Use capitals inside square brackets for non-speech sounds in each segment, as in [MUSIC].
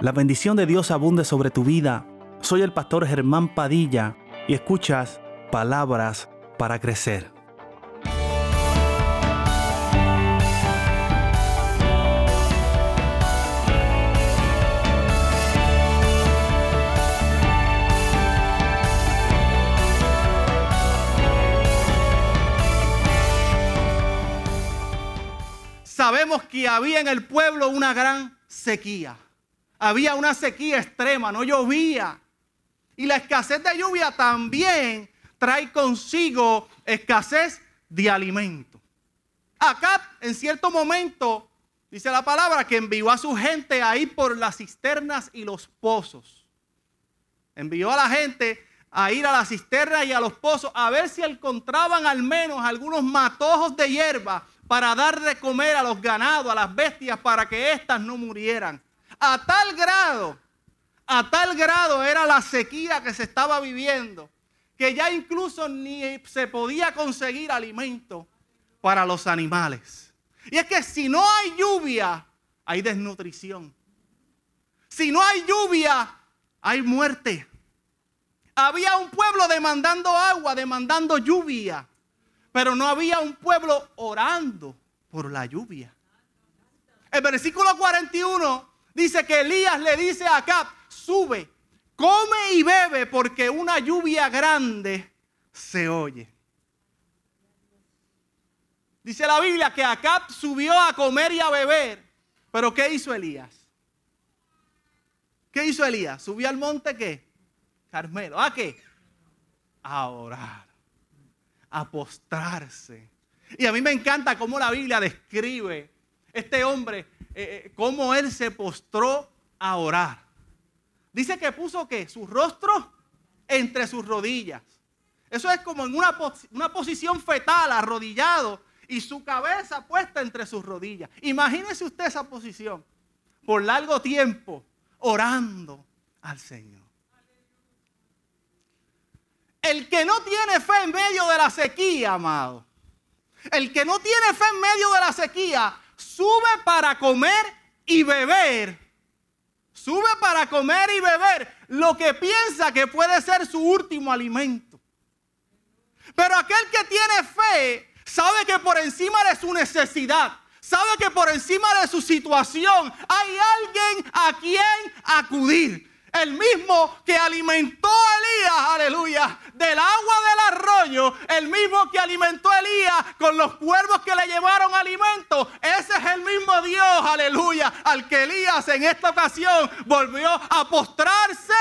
La bendición de Dios abunde sobre tu vida. Soy el pastor Germán Padilla y escuchas palabras para crecer. Sabemos que había en el pueblo una gran sequía. Había una sequía extrema, no llovía. Y la escasez de lluvia también trae consigo escasez de alimento. Acá, en cierto momento, dice la palabra que envió a su gente a ir por las cisternas y los pozos. Envió a la gente a ir a las cisternas y a los pozos a ver si encontraban al menos algunos matojos de hierba para dar de comer a los ganados, a las bestias, para que éstas no murieran. A tal grado, a tal grado era la sequía que se estaba viviendo, que ya incluso ni se podía conseguir alimento para los animales. Y es que si no hay lluvia, hay desnutrición. Si no hay lluvia, hay muerte. Había un pueblo demandando agua, demandando lluvia, pero no había un pueblo orando por la lluvia. El versículo 41 dice que Elías le dice a Acab, sube, come y bebe porque una lluvia grande se oye. Dice la Biblia que Acab subió a comer y a beber. Pero ¿qué hizo Elías? ¿Qué hizo Elías? ¿Subió al monte qué? Carmelo. ¿A qué? A orar. A postrarse. Y a mí me encanta cómo la Biblia describe este hombre eh, eh, cómo él se postró a orar. Dice que puso que su rostro entre sus rodillas. Eso es como en una, una posición fetal, arrodillado, y su cabeza puesta entre sus rodillas. Imagínese usted esa posición por largo tiempo, orando al Señor. El que no tiene fe en medio de la sequía, amado. El que no tiene fe en medio de la sequía sube para comer y beber. Sube para comer y beber lo que piensa que puede ser su último alimento. Pero aquel que tiene fe sabe que por encima de su necesidad, sabe que por encima de su situación hay alguien a quien acudir. El mismo que alimentó a Elías, aleluya, del agua del arroyo, el mismo que alimentó a Elías con los cuervos que le llevaron alimento, ese es el mismo Dios, aleluya, al que Elías en esta ocasión volvió a postrarse,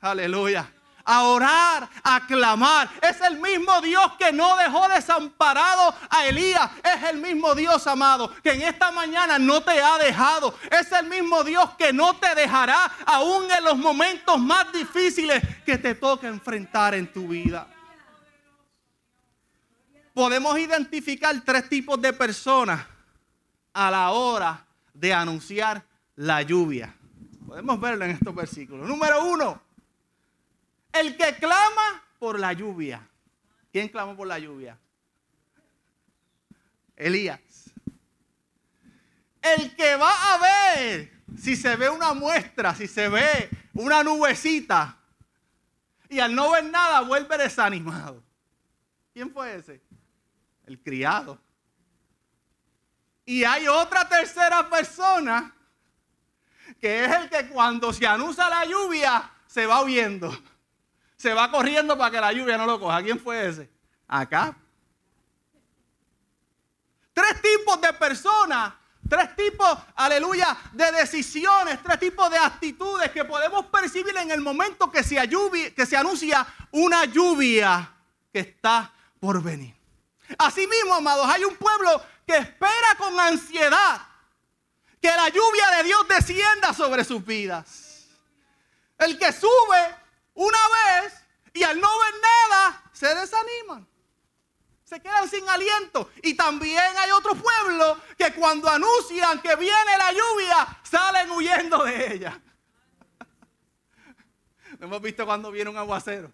aleluya a orar, a clamar. Es el mismo Dios que no dejó desamparado a Elías. Es el mismo Dios, amado, que en esta mañana no te ha dejado. Es el mismo Dios que no te dejará aún en los momentos más difíciles que te toca enfrentar en tu vida. Podemos identificar tres tipos de personas a la hora de anunciar la lluvia. Podemos verlo en estos versículos. Número uno, el que clama por la lluvia. ¿Quién clamó por la lluvia? Elías. El que va a ver si se ve una muestra, si se ve una nubecita y al no ver nada vuelve desanimado. ¿Quién fue ese? El criado. Y hay otra tercera persona que es el que cuando se anuncia la lluvia se va huyendo se va corriendo para que la lluvia no lo coja. ¿Quién fue ese? Acá. Tres tipos de personas, tres tipos, aleluya, de decisiones, tres tipos de actitudes que podemos percibir en el momento que se, anuncia una lluvia que está por venir. Asimismo, amados, hay un pueblo que espera con ansiedad que la lluvia de Dios descienda sobre sus vidas. El que sube una vez y al no ver nada se desaniman. Se quedan sin aliento. Y también hay otros pueblos que cuando anuncian que viene la lluvia, salen huyendo de ella. [LAUGHS] hemos visto cuando viene un aguacero.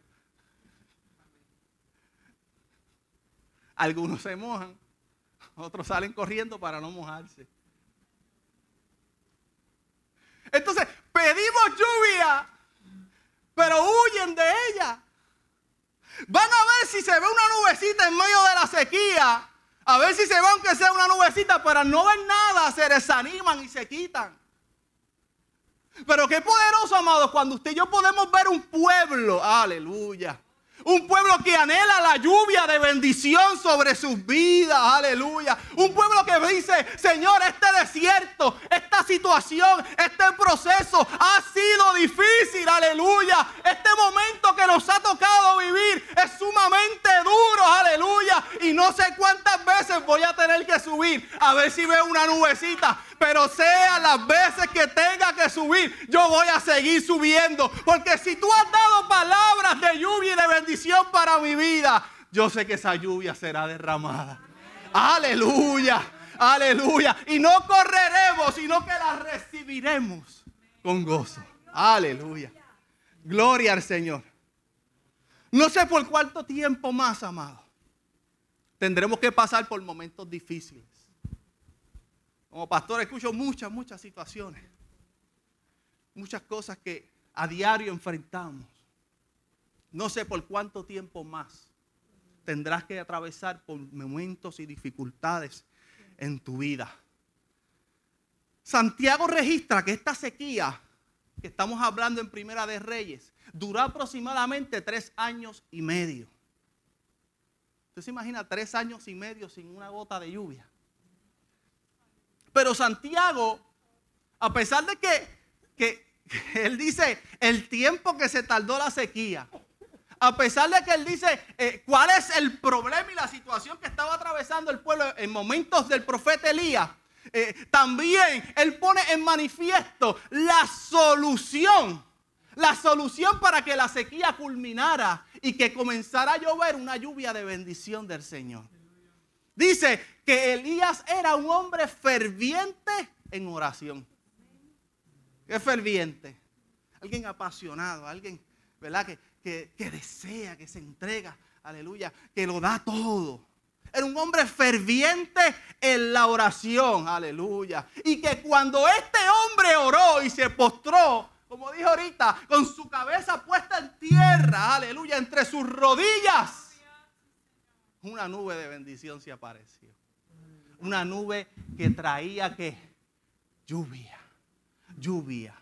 Algunos se mojan, otros salen corriendo para no mojarse. Entonces, Pedimos lluvia, de ella. Van a ver si se ve una nubecita en medio de la sequía. A ver si se ve aunque sea una nubecita, pero no ven nada, se desaniman y se quitan. Pero qué poderoso, amados, cuando usted y yo podemos ver un pueblo, aleluya, un pueblo que anhela la lluvia de bendición sobre sus vidas. Aleluya. Un pueblo que dice, Señor, este desierto, esta situación, este proceso ha sido difícil. Aleluya. Este momento que nos ha tocado vivir es sumamente duro. Aleluya. Y no sé cuántas veces voy a tener que subir a ver si veo una nubecita pero sea las veces que tenga que subir, yo voy a seguir subiendo. Porque si tú has dado palabras de lluvia y de bendición para mi vida, yo sé que esa lluvia será derramada. Aleluya, aleluya. Y no correremos, sino que la recibiremos con gozo. Aleluya. Gloria al Señor. No sé por cuánto tiempo más, amado. Tendremos que pasar por momentos difíciles. Como pastor escucho muchas, muchas situaciones. Muchas cosas que a diario enfrentamos. No sé por cuánto tiempo más tendrás que atravesar por momentos y dificultades en tu vida. Santiago registra que esta sequía que estamos hablando en Primera de Reyes duró aproximadamente tres años y medio. Usted se imagina tres años y medio sin una gota de lluvia. Pero Santiago, a pesar de que, él dice el tiempo que se tardó la sequía, a pesar de que él dice eh, cuál es el problema y la situación que estaba atravesando el pueblo en momentos del profeta Elías, eh, también él pone en manifiesto la solución, la solución para que la sequía culminara y que comenzara a llover una lluvia de bendición del Señor. Dice que Elías era un hombre ferviente en oración. ¿Qué ferviente? Alguien apasionado, alguien, ¿verdad? Que, que desea, que se entrega, aleluya, que lo da todo. Era un hombre ferviente en la oración, aleluya. Y que cuando este hombre oró y se postró, como dijo ahorita, con su cabeza puesta en tierra, aleluya, entre sus rodillas, una nube de bendición se apareció. Una nube que traía que lluvia, lluvia.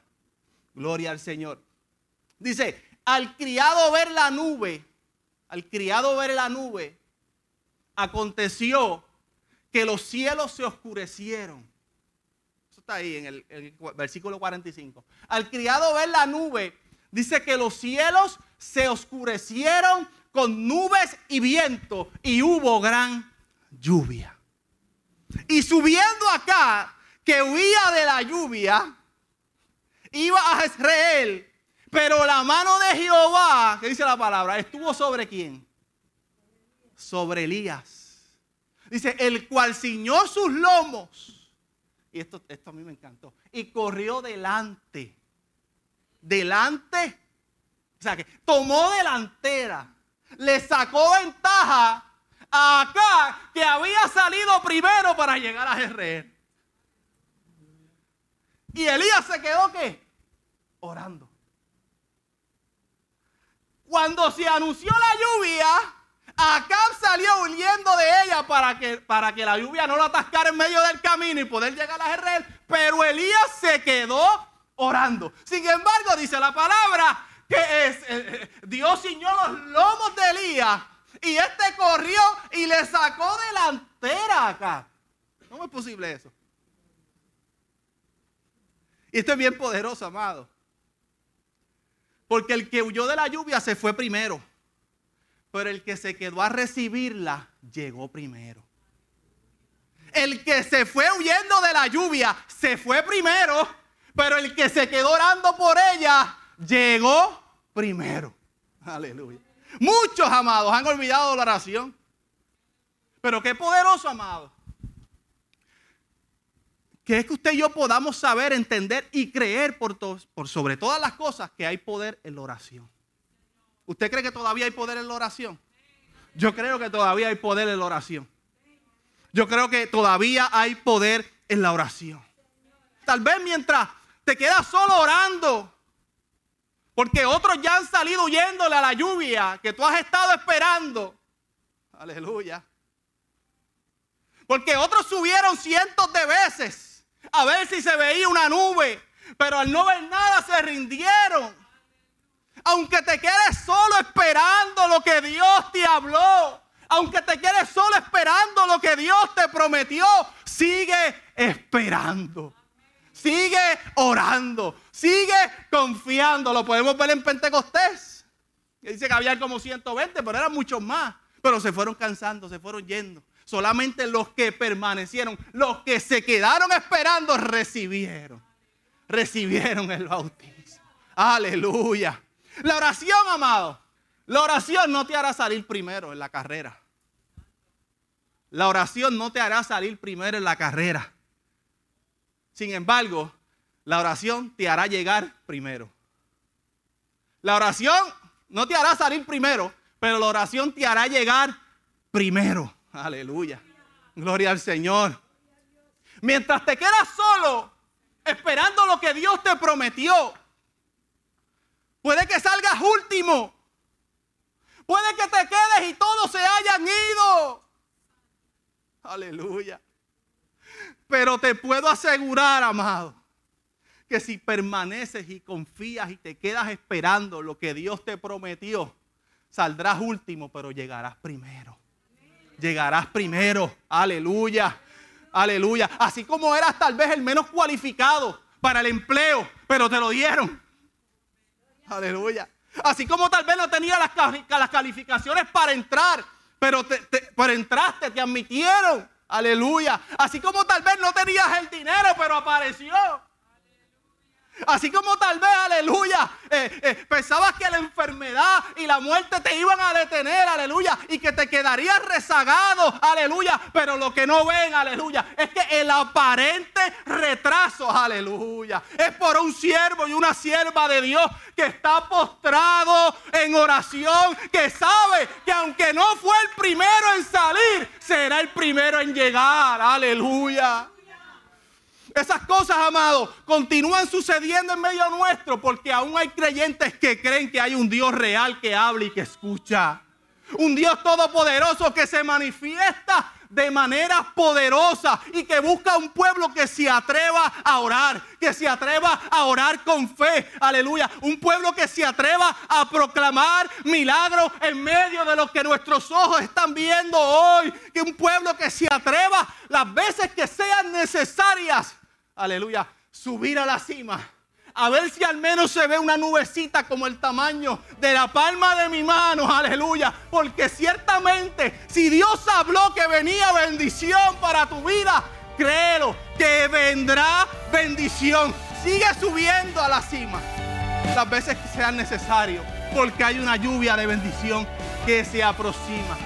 Gloria al Señor. Dice, al criado ver la nube, al criado ver la nube, aconteció que los cielos se oscurecieron. Eso está ahí en el, versículo 45. Al criado ver la nube, dice que los cielos se oscurecieron con nubes y viento y hubo gran lluvia. Y subiendo acá, que huía de la lluvia, iba a Israel, pero la mano de Jehová, que dice la palabra, estuvo sobre quién? Sobre Elías. Dice, el cual ciñó sus lomos. Y esto, esto a mí me encantó. Y corrió delante. Delante. O sea que tomó delantera le sacó ventaja a acá que había salido primero para llegar a Jerez. Y Elías se quedó qué? Orando. Cuando se anunció la lluvia, Acab salió huyendo de ella para que, para que la lluvia no lo atascara en medio del camino y poder llegar a Jerez. Pero Elías se quedó orando. Sin embargo, dice la palabra que es, eh, Dios ciñó los lomos de Elías y este corrió y le sacó delantera acá. ¿Cómo es posible eso? Y esto es bien poderoso, amado. Porque el que huyó de la lluvia se fue primero. Pero el que se quedó a recibirla llegó primero. El que se fue huyendo de la lluvia se fue primero. Pero el que se quedó orando por ella llegó primero. Aleluya. Muchos amados han olvidado la oración. Pero qué poderoso, amado. Que es que usted y yo podamos saber, entender y creer por, por sobre todas las cosas que hay poder en la oración. ¿Usted cree que todavía hay poder en la oración? Yo creo que todavía hay poder en la oración. Yo creo que todavía hay poder en la oración. Tal vez mientras te quedas solo orando. Porque otros ya han salido huyéndole a la lluvia que tú has estado esperando. Aleluya. Porque otros subieron cientos de veces a ver si se veía una nube. Pero al no ver nada se rindieron. Aunque te quedes solo esperando lo que Dios te habló. Aunque te quedes solo esperando lo que Dios te prometió. Sigue esperando. Sigue orando. Sigue confiando. Lo podemos ver en Pentecostés. dice que había como 120, pero eran muchos más. Pero se fueron cansando, se fueron yendo. Solamente los que permanecieron, los que se quedaron esperando, recibieron. Recibieron el bautismo. Aleluya. La oración, amado. La oración no te hará salir primero en la carrera. La oración no te hará salir primero en la carrera. Sin embargo, la oración te hará llegar primero. La oración no te hará salir primero, pero la oración te hará llegar primero. Aleluya. Gloria al Señor. Mientras te quedas solo, esperando lo que Dios te prometió, puede que salgas último. Puede que te quedes y todos se hayan ido. Aleluya. Pero te puedo asegurar, amado, que si permaneces y confías y te quedas esperando lo que Dios te prometió, saldrás último, pero llegarás primero. Llegarás primero. Aleluya. Aleluya. Así como eras tal vez el menos cualificado para el empleo, pero te lo dieron. Aleluya. Así como tal vez no tenías las, calificaciones para entrar, pero, te, entraste, te admitieron. Aleluya. Así como tal vez no tenías el dinero, pero apareció. Así como tal vez, aleluya, eh, eh, pensabas que la enfermedad y la muerte te iban a detener, aleluya, y que te quedarías rezagado, aleluya, pero lo que no ven, aleluya, es que el aparente retraso, aleluya, es por un siervo y una sierva de Dios que está postrado en oración, que sabe que aunque no fue el primero en salir, será el primero en llegar, aleluya. Esas cosas, amados, continúan sucediendo en medio nuestro porque aún hay creyentes que creen que hay un Dios real que habla y que escucha. Un Dios todopoderoso que se manifiesta de manera poderosa y que busca un pueblo que se atreva a orar, que se atreva a orar con fe. Aleluya. Un pueblo que se atreva a proclamar milagros en medio de lo que nuestros ojos están viendo hoy. Que un pueblo que se atreva las veces que sean necesarias aleluya, subir a la cima. A ver si al menos se ve una nubecita como el tamaño de la palma de mi mano, aleluya. Porque ciertamente, si Dios habló que venía bendición para tu vida, créelo, que vendrá bendición. Sigue subiendo a la cima las veces que sean necesarios, porque hay una lluvia de bendición que se aproxima.